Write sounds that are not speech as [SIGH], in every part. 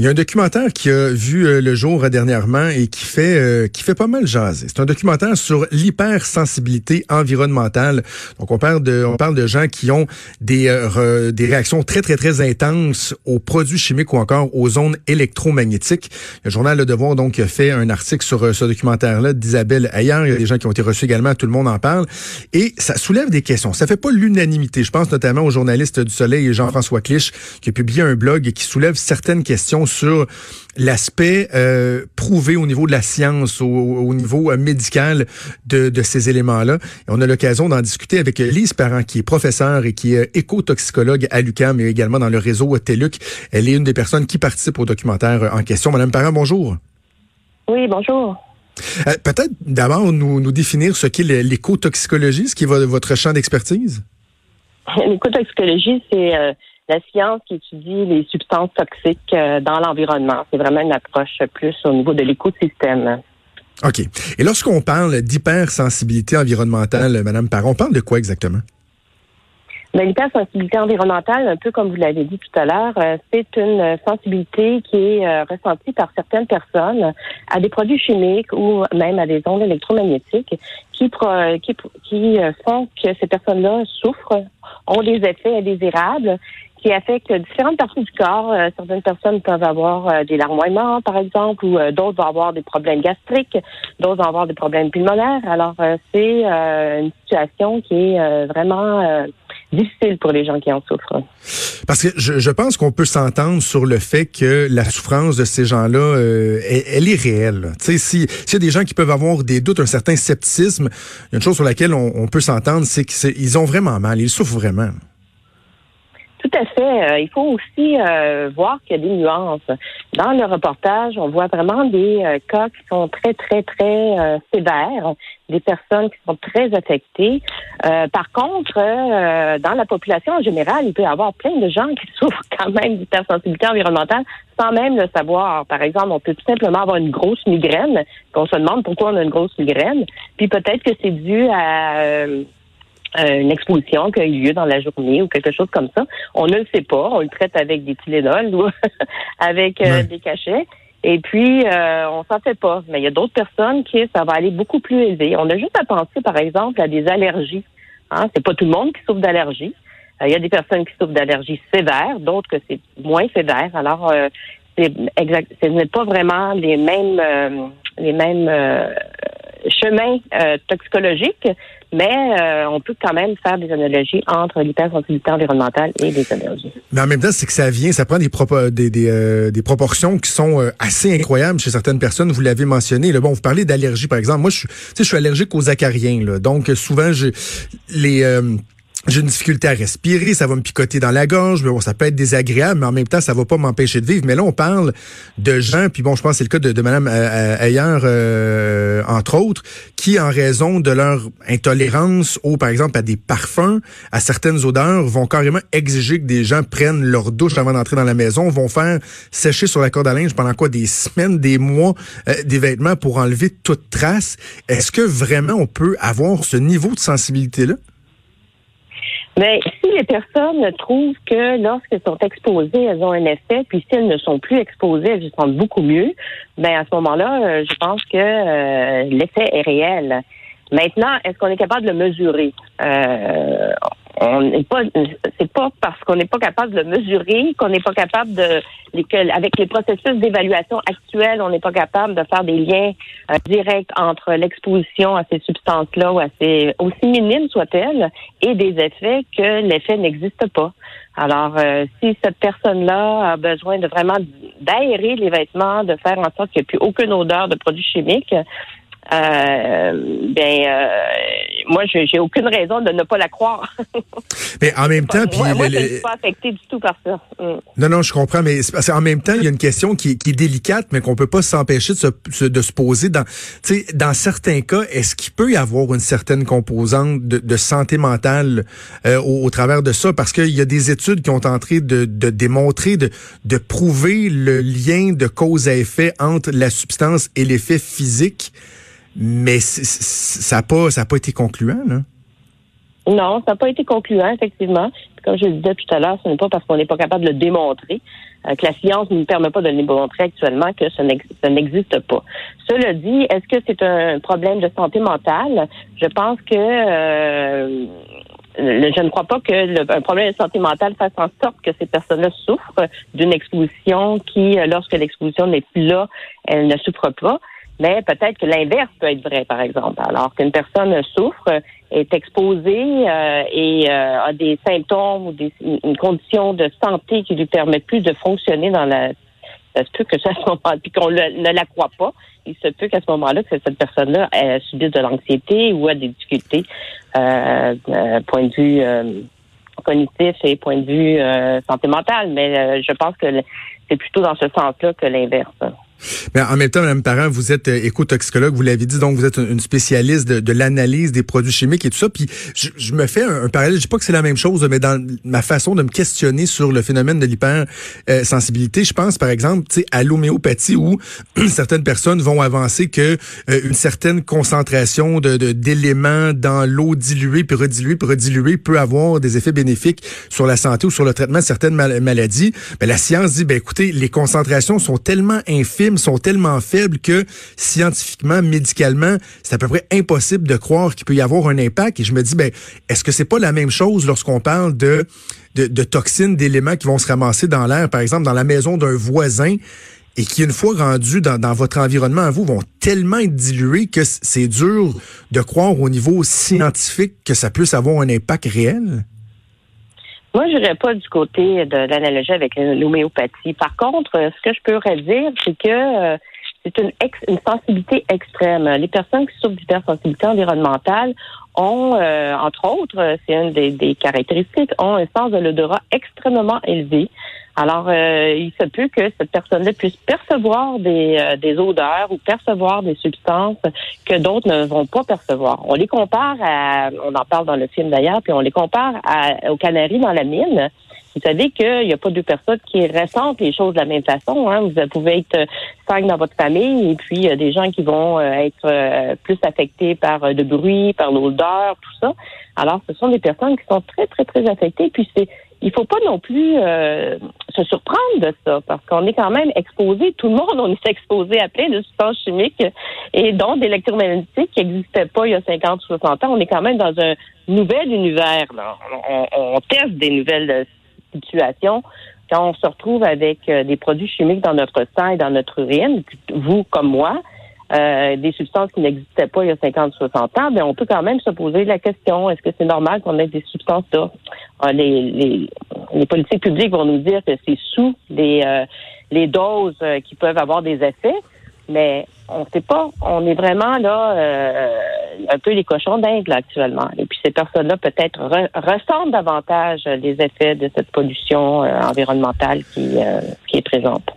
Il y a un documentaire qui a vu euh, le jour dernièrement et qui fait euh, qui fait pas mal jaser. C'est un documentaire sur l'hypersensibilité environnementale. Donc on parle de on parle de gens qui ont des euh, des réactions très très très intenses aux produits chimiques ou encore aux ondes électromagnétiques. Le journal Le Devoir donc fait un article sur ce documentaire là d'Isabelle Ayer. Il y a des gens qui ont été reçus également, tout le monde en parle et ça soulève des questions. Ça fait pas l'unanimité. Je pense notamment au journaliste du Soleil Jean-François Clich qui a publié un blog qui soulève certaines questions sur l'aspect euh, prouvé au niveau de la science, au, niveau euh, médical de, de ces éléments-là. Et on a l'occasion d'en discuter avec Lise Parent, qui est professeure et qui est écotoxicologue à l'UQAM et également dans le réseau TELUC. Elle est une des personnes qui participe au documentaire en question. Madame Parent, bonjour. Oui, bonjour. Euh, peut-être d'abord nous, nous définir ce qu'est l'écotoxicologie, ce qui est votre champ d'expertise? [LAUGHS] L'écotoxicologie, c'est la science qui étudie les substances toxiques euh, dans l'environnement. C'est vraiment une approche plus au niveau de l'écosystème. OK. Et lorsqu'on parle d'hypersensibilité environnementale, Madame Parent, on parle de quoi exactement? Ben, l'hypersensibilité environnementale, un peu comme vous l'avez dit tout à l'heure, euh, c'est une sensibilité qui est euh, ressentie par certaines personnes à des produits chimiques ou même à des ondes électromagnétiques qui, qui, qui font que ces personnes-là souffrent, ont des effets indésirables qui affecte différentes parties du corps. Euh, certaines personnes peuvent avoir euh, des larmoiements, par exemple, ou euh, d'autres vont avoir des problèmes gastriques, d'autres vont avoir des problèmes pulmonaires. Alors, c'est une situation qui est vraiment difficile pour les gens qui en souffrent. Parce que je, pense qu'on peut s'entendre sur le fait que la souffrance de ces gens-là, elle, est réelle. Sais, si s'il y a des gens qui peuvent avoir des doutes, un certain scepticisme, une chose sur laquelle on peut s'entendre, c'est qu'ils ont vraiment mal, ils souffrent vraiment. Tout à fait. Euh, il faut aussi euh, voir qu'il y a des nuances. Dans le reportage, on voit vraiment des euh, cas qui sont très, très, très sévères, des personnes qui sont très affectées. par contre, dans la population en général, il peut y avoir plein de gens qui [LAUGHS] souffrent quand même d'hypersensibilité environnementale sans même le savoir. Par exemple, on peut tout simplement avoir une grosse migraine, qu'on se demande pourquoi on a une grosse migraine, puis peut-être que c'est dû à euh, une exposition qui a eu lieu dans la journée ou quelque chose comme ça. On ne le sait pas. On le traite avec des Tylenol ou [LAUGHS] avec euh, des cachets. Et puis, euh, on s'en fait pas. Mais il y a d'autres personnes qui, ça va aller beaucoup plus élevé. On a juste à penser, par exemple, à des allergies. Hein? C'est pas tout le monde qui souffre d'allergies. Euh, il y a des personnes qui souffrent d'allergies sévères, d'autres que c'est moins sévère. Alors, c'est exact, ce n'est pas vraiment les mêmes, les mêmes chemins toxicologiques, mais euh, on peut quand même faire des analogies entre l'hypersensibilité environnementale et les allergies. Mais en même temps, c'est que ça vient, ça prend des, euh, proportions qui sont euh, assez incroyables chez certaines personnes. Vous l'avez mentionné. Là, bon, vous parlez d'allergie, par exemple. Moi, je, je suis allergique aux acariens. Donc, souvent, les j'ai une difficulté à respirer, ça va me picoter dans la gorge, mais bon, ça peut être désagréable, mais en même temps, ça va pas m'empêcher de vivre. Mais là, on parle de gens, puis bon, je pense que c'est le cas de, de Mme Ayer, euh, entre autres, qui, en raison de leur intolérance au, par exemple, à des parfums, à certaines odeurs, vont carrément exiger que des gens prennent leur douche avant d'entrer dans la maison, vont faire sécher sur la corde à linge pendant quoi des semaines, des mois, euh, des vêtements pour enlever toute trace. Est-ce que vraiment on peut avoir ce niveau de sensibilité-là? Mais si les personnes trouvent que lorsqu'elles sont exposées, elles ont un effet, puis si elles ne sont plus exposées, elles se sentent beaucoup mieux, ben à ce moment-là, euh, je pense que euh, l'effet est réel. Maintenant, est-ce qu'on est capable de le mesurer? Euh, on n'est pas, c'est pas parce qu'on n'est pas capable de le mesurer qu'on n'est pas capable de, avec les processus d'évaluation actuels, on n'est pas capable de faire des liens euh, directs entre l'exposition à ces substances-là ou à ces, aussi minimes soient-elles, et des effets que l'effet n'existe pas. Alors, euh, si cette personne-là a besoin de vraiment d'aérer les vêtements, de faire en sorte qu'il n'y ait plus aucune odeur de produits chimiques, ben euh, moi j'ai aucune raison de ne pas la croire. [LAUGHS] mais en même temps, puis moi, je suis pas affecté du tout par ça. Mm. Non non, je comprends, mais parce en même temps, il y a une question qui, qui est délicate, mais qu'on peut pas s'empêcher de se, de se poser dans, tu sais, dans certains cas, est-ce qu'il peut y avoir une certaine composante de, de santé mentale euh, au, au, travers de ça, parce qu'il y a des études qui ont tenté de, de démontrer, de, de prouver le lien de cause à effet entre la substance et l'effet physique. Mais ça n'a pas, pas été concluant, là. Non, ça n'a pas été concluant, effectivement. Comme je le disais tout à l'heure, ce n'est pas parce qu'on n'est pas capable de le démontrer. que la science ne nous permet pas de démontrer actuellement que ça n'existe pas. Cela dit, est-ce que c'est un problème de santé mentale? Je pense que je ne crois pas que le, un problème de santé mentale fasse en sorte que ces personnes-là souffrent d'une exposition qui, lorsque l'exposition n'est plus là, elle ne souffre pas. Mais peut-être que l'inverse peut être vrai, par exemple. Alors qu'une personne souffre, est exposée euh, et euh, a des symptômes ou des, une condition de santé qui lui permet plus de fonctionner dans la ça se peut que ça, puis qu'on ne la croit pas. Il se peut qu'à ce moment-là, que cette personne-là subisse de l'anxiété ou a des difficultés, euh, euh point de vue euh, cognitif et point de vue euh, santé mentale. Mais je pense que c'est plutôt dans ce sens-là que l'inverse. Mais en même temps, Mme Parent, vous êtes euh, éco-toxicologue, vous l'avez dit, donc vous êtes une spécialiste de, l'analyse des produits chimiques et tout ça. Puis je, me fais un, parallèle, je dis pas que c'est la même chose, mais dans ma façon de me questionner sur le phénomène de l'hypersensibilité, je pense par exemple à l'homéopathie où [CLEARS THROAT] certaines personnes vont avancer que euh, une certaine concentration de d'éléments dans l'eau diluée puis rediluée puis rediluée peut avoir des effets bénéfiques sur la santé ou sur le traitement de certaines maladies. Mais la science dit, ben écoutez, les concentrations sont tellement infimes sont tellement faibles que scientifiquement, médicalement, c'est à peu près impossible de croire qu'il peut y avoir un impact. Et je me dis, ben, est-ce que c'est pas la même chose lorsqu'on parle de, de, toxines, d'éléments qui vont se ramasser dans l'air, par exemple, dans la maison d'un voisin? et qui, une fois rendus dans, dans, votre environnement à vous, vont tellement être dilués que c'est dur de croire au niveau scientifique que ça puisse avoir un impact réel? Moi, je pas du côté de l'analogie avec l'homéopathie. Par contre, ce que je peux dire, c'est que euh, c'est une, une sensibilité extrême. Les personnes qui souffrent d'hypersensibilité environnementale ont, euh, entre autres, c'est une des, des, caractéristiques, ont un sens de l'odorat extrêmement élevé. Alors, euh, il se peut que cette personne-là puisse percevoir des, euh, des odeurs ou percevoir des substances que d'autres ne vont pas percevoir. On les compare à, on en parle dans le film d'ailleurs, puis on les compare à, aux canaries dans la mine. Vous savez qu'il n'y a pas deux personnes qui ressentent les choses de la même façon. Hein. Vous pouvez être cinq dans votre famille et puis il y a des gens qui vont euh, être plus affectés par le bruit, par l'odeur, tout ça. Alors, ce sont des personnes qui sont très, très, très affectées. Puis c'est il faut pas non plus euh, se surprendre de ça, parce qu'on est quand même exposé, tout le monde, on est exposé à plein de substances chimiques et dont d'électromagnétiques qui n'existaient pas il y a 50 ou 60 ans. On est quand même dans un nouvel univers. On, teste des nouvelles situations quand on se retrouve avec euh, des produits chimiques dans notre sang et dans notre urine, vous comme moi, euh, des substances qui n'existaient pas il y a 50 ou 60 ans, mais on peut quand même se poser la question, est-ce que c'est normal qu'on ait des substances là? Ah, les, les, les, politiques publiques vont nous dire que c'est sous les, euh, les doses euh, qui peuvent avoir des effets, mais on ne sait pas. On est vraiment là un peu les cochons d'Inde actuellement. Et puis ces personnes-là peut-être ressentent davantage les effets de cette pollution environnementale qui, qui est présente.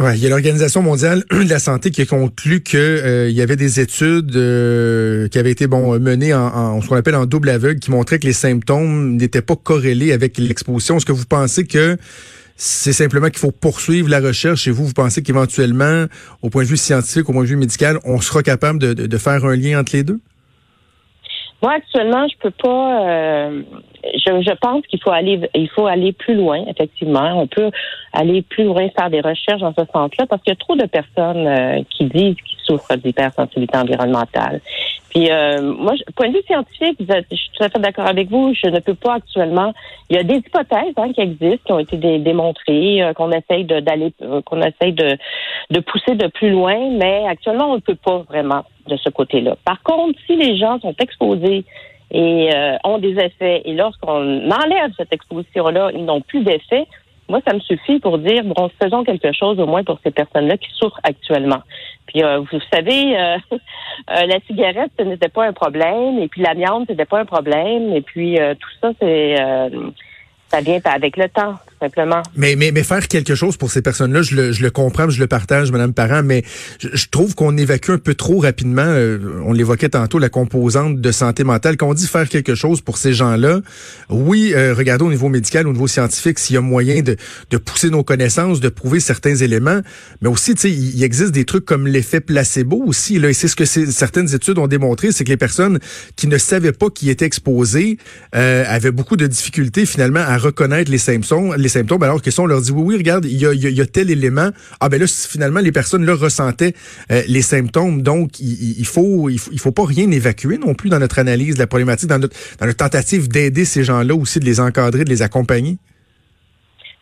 Ouais, il y a l'Organisation mondiale [CLEARS THROAT] de la santé qui a conclu que euh, il y avait des études euh, qui avaient été bon menées en, en ce qu'on appelle en double aveugle qui montraient que les symptômes n'étaient pas corrélés avec l'exposition. Est-ce que vous pensez que c'est simplement qu'il faut poursuivre la recherche et vous, vous pensez qu'éventuellement, au point de vue scientifique, au point de vue médical, on sera capable de, de faire un lien entre les deux? Moi, actuellement, je peux pas. Euh, je, pense qu'il faut aller, il faut aller plus loin. Effectivement, on peut aller plus loin, faire des recherches dans ce sens-là, parce qu'il y a trop de personnes euh, qui disent qu'ils souffrent d'hypersensibilité environnementale. Puis euh, moi, point de vue scientifique, je suis tout à fait d'accord avec vous. Je ne peux pas actuellement. Il y a des hypothèses hein, qui existent, qui ont été démontrées, euh, qu'on essaye d'aller, qu'on essaye de, de pousser de plus loin, mais actuellement, on ne peut pas vraiment de ce côté-là. Par contre, si les gens sont exposés et euh, ont des effets, et lorsqu'on enlève cette exposition-là, ils n'ont plus d'effet, moi, ça me suffit pour dire, bon, faisons quelque chose au moins pour ces personnes-là qui souffrent actuellement. Puis, euh, vous savez, euh, [LAUGHS] la cigarette, ce n'était pas un problème, et puis l'amiante, ce n'était pas un problème, et puis tout ça, c'est ça vient avec le temps, simplement. Mais, mais, mais faire quelque chose pour ces personnes-là, je le, je le comprends, je le partage, Madame Parent, mais je, trouve qu'on évacue un peu trop rapidement, euh, on l'évoquait tantôt, la composante de santé mentale. Quand on dit faire quelque chose pour ces gens-là, oui, euh, regardez au niveau médical, au niveau scientifique, s'il y a moyen de, de pousser nos connaissances, de prouver certains éléments, mais aussi, tu sais, il existe des trucs comme l'effet placebo aussi, là, et c'est ce que certaines études ont démontré, c'est que les personnes qui ne savaient pas qu'ils étaient exposées euh, avaient beaucoup de difficultés finalement à reconnaître les symptômes, les symptômes, alors que si on leur dit oui, oui, regarde, il y a, tel élément, ah ben là, finalement, les personnes là ressentaient euh, les symptômes, donc il, il, faut, il, faut, il faut pas rien évacuer non plus dans notre analyse de la problématique, dans notre, tentative d'aider ces gens-là aussi, de les encadrer, de les accompagner?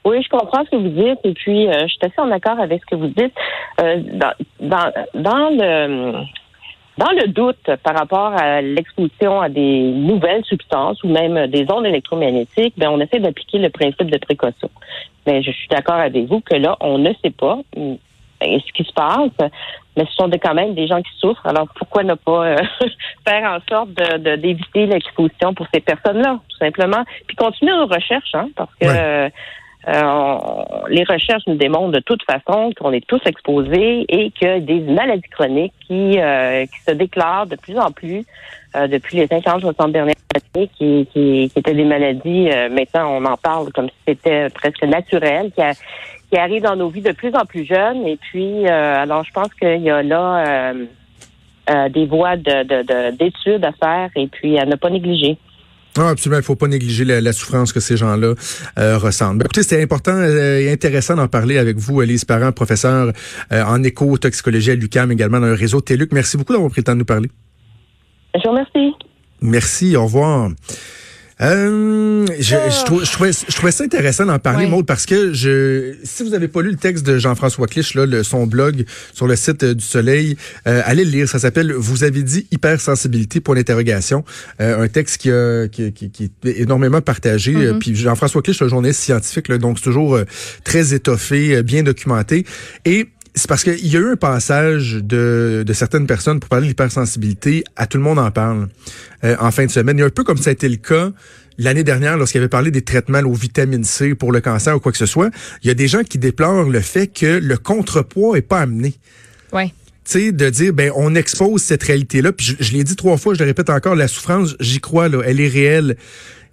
Oui, je comprends ce que vous dites et puis euh, je suis assez en accord avec ce que vous dites. Euh, dans le dans le doute par rapport à l'exposition à des nouvelles substances ou même des ondes électromagnétiques, ben on essaie d'appliquer le principe de précaution. Mais je suis d'accord avec vous que là, on ne sait pas mm, ce qui se passe, mais ce sont quand même des gens qui souffrent. Alors pourquoi ne pas euh, [LAUGHS] faire en sorte de d'éviter l'exposition pour ces personnes-là, tout simplement, puis continuer nos recherches, hein, parce que euh, les recherches nous démontrent de toute façon qu'on est tous exposés et que des maladies chroniques qui, euh, qui se déclarent de plus en plus euh, depuis les 50-60 dernières années, qui, qui, qui, étaient des maladies, maintenant on en parle comme si c'était presque naturel, qui, qui arrivent dans nos vies de plus en plus jeunes. Et puis, alors je pense qu'il y a là des voies de, d'études à faire et puis à ne pas négliger. Non, absolument. Il faut pas négliger la, souffrance que ces gens-là euh, ressentent. Ben, écoutez, c'était important euh, et intéressant d'en parler avec vous, Elise Parent, professeur euh, en éco-toxicologie à l'UCAM, également dans le réseau TELUC. Merci beaucoup d'avoir pris le temps de nous parler. Je vous remercie. Merci. Au revoir. Euh, je, je, ah. trouvais, je, trouvais, ça intéressant d'en parler, Maud, parce que je, si vous avez pas lu le texte de Jean-François Clich, là, le, son blog sur le site euh, du Soleil, euh, allez le lire. Ça s'appelle Vous avez dit hypersensibilité pour l'interrogation. Euh, un texte qui, a, qui, qui, qui, est énormément partagé. Mm-hmm. Puis Jean-François Clich, le journaliste scientifique, là, donc c'est toujours très étoffé, bien documenté. Et c'est parce qu'il y a eu un passage de, de certaines personnes pour parler de l'hypersensibilité. À tout le monde en parle euh, en fin de semaine. Il y a un peu comme ça a été le cas l'année dernière lorsqu'il avait parlé des traitements aux vitamines C pour le cancer ou quoi que ce soit. Il y a des gens qui déplorent le fait que le contrepoids est pas amené. Ouais. Tu sais, de dire, ben, on expose cette réalité-là. Puis je, je l'ai dit trois fois, je le répète encore, la souffrance, j'y crois, là, elle est réelle.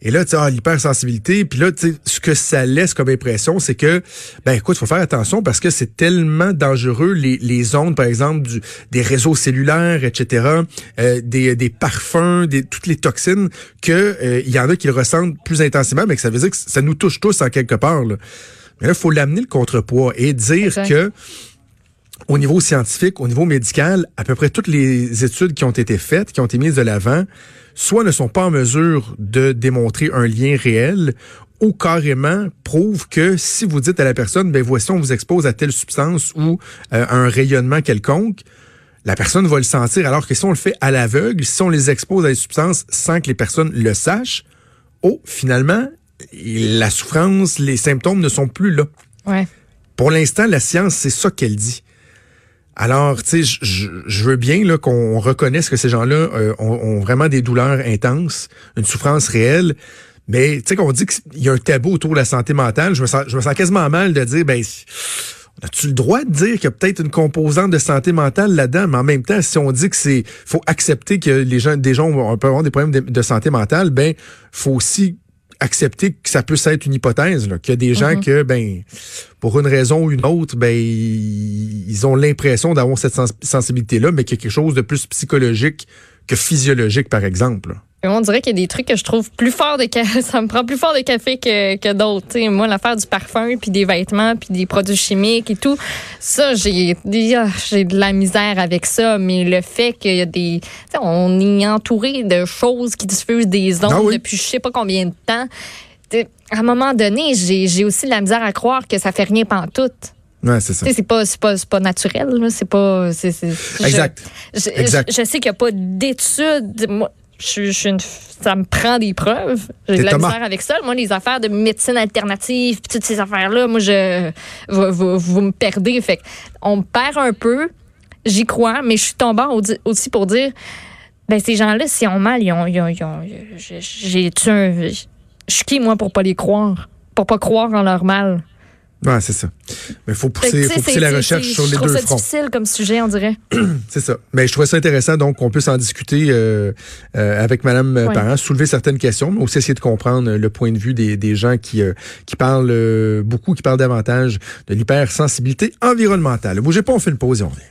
Et là, tu sais, ah, l'hypersensibilité, puis là, tu sais, ce que ça laisse comme impression, c'est que, ben écoute, il faut faire attention parce que c'est tellement dangereux, les, les ondes, par exemple, du, des réseaux cellulaires, etc., euh, des, des parfums, des, toutes les toxines, que euh, il y en a qui le ressentent plus intensément, mais que ça veut dire que ça nous touche tous en quelque part. Là. Mais là, il faut l'amener le contrepoids et dire que au niveau scientifique, au niveau médical, à peu près toutes les études qui ont été faites, qui ont été mises de l'avant, soit ne sont pas en mesure de démontrer un lien réel, ou carrément prouvent que si vous dites à la personne, ben voici, on vous expose à telle substance ou euh, à un rayonnement quelconque, la personne va le sentir, alors que si on le fait à l'aveugle, si on les expose à des substances sans que les personnes le sachent, oh, finalement, la souffrance, les symptômes ne sont plus là. Ouais. Pour l'instant, la science, c'est ça qu'elle dit. Alors, tu sais, je, veux bien là qu'on reconnaisse que ces gens-là euh, ont, vraiment des douleurs intenses, une souffrance réelle, mais tu sais qu'on dit qu'il y a un tabou autour de la santé mentale. Je me sens, je me sens quasiment mal de dire, ben, as-tu le droit de dire qu'il y a peut-être une composante de santé mentale là-dedans, mais en même temps, si on dit que c'est, faut accepter que les gens, des gens peuvent avoir des problèmes de, de santé mentale, ben, faut aussi accepter que ça peut être une hypothèse, qu'il y a des gens mm-hmm. que, ben, pour une raison ou une autre, ben, ils ont l'impression d'avoir cette sensibilité-là, mais qu'il y a quelque chose de plus psychologique que physiologique, par exemple. On dirait qu'il y a des trucs que je trouve plus fort de café. [LAUGHS] Ça me prend plus fort de café que, que d'autres. Moi, l'affaire du parfum, puis des vêtements, puis des produits chimiques et tout, ça, j'ai j'ai de la misère avec ça. Mais le fait qu'il y a des... On est entouré de choses qui diffusent des ondes ah depuis je sais pas combien de temps. À un moment donné, j'ai aussi de la misère à croire que ça fait rien tout. Ouais, c'est ça. C'est pas, pas, pas naturel. C'est pas. exact. Je, exact. Je, sais qu'il n'y a pas d'études je, je, ça me prend des preuves. J'ai de la misère avec ça. Moi, les affaires de médecine alternative, toutes ces affaires-là, moi, je, vous, vous, me perdez. Fait on me perd un peu. J'y crois, mais je suis tombant aussi pour dire, ben ces gens-là, s'ils ont mal, ils ont, ils ont, j'ai un, je suis qui moi pour pas les croire, pour pas croire en leur mal? Ouais, c'est ça. Mais il faut pousser, faut pousser la recherche sur les deux fronts. C'est difficile comme sujet, on dirait. [CLEARS THROAT] c'est ça. Mais je trouvais ça intéressant, donc, qu'on puisse en discuter euh, euh, avec Mme ouais. Parent, soulever certaines questions, mais aussi essayer de comprendre le point de vue des, des gens qui, euh, qui parlent beaucoup, qui parlent davantage de l'hypersensibilité environnementale. Bougez pas, on fait une pause et on revient.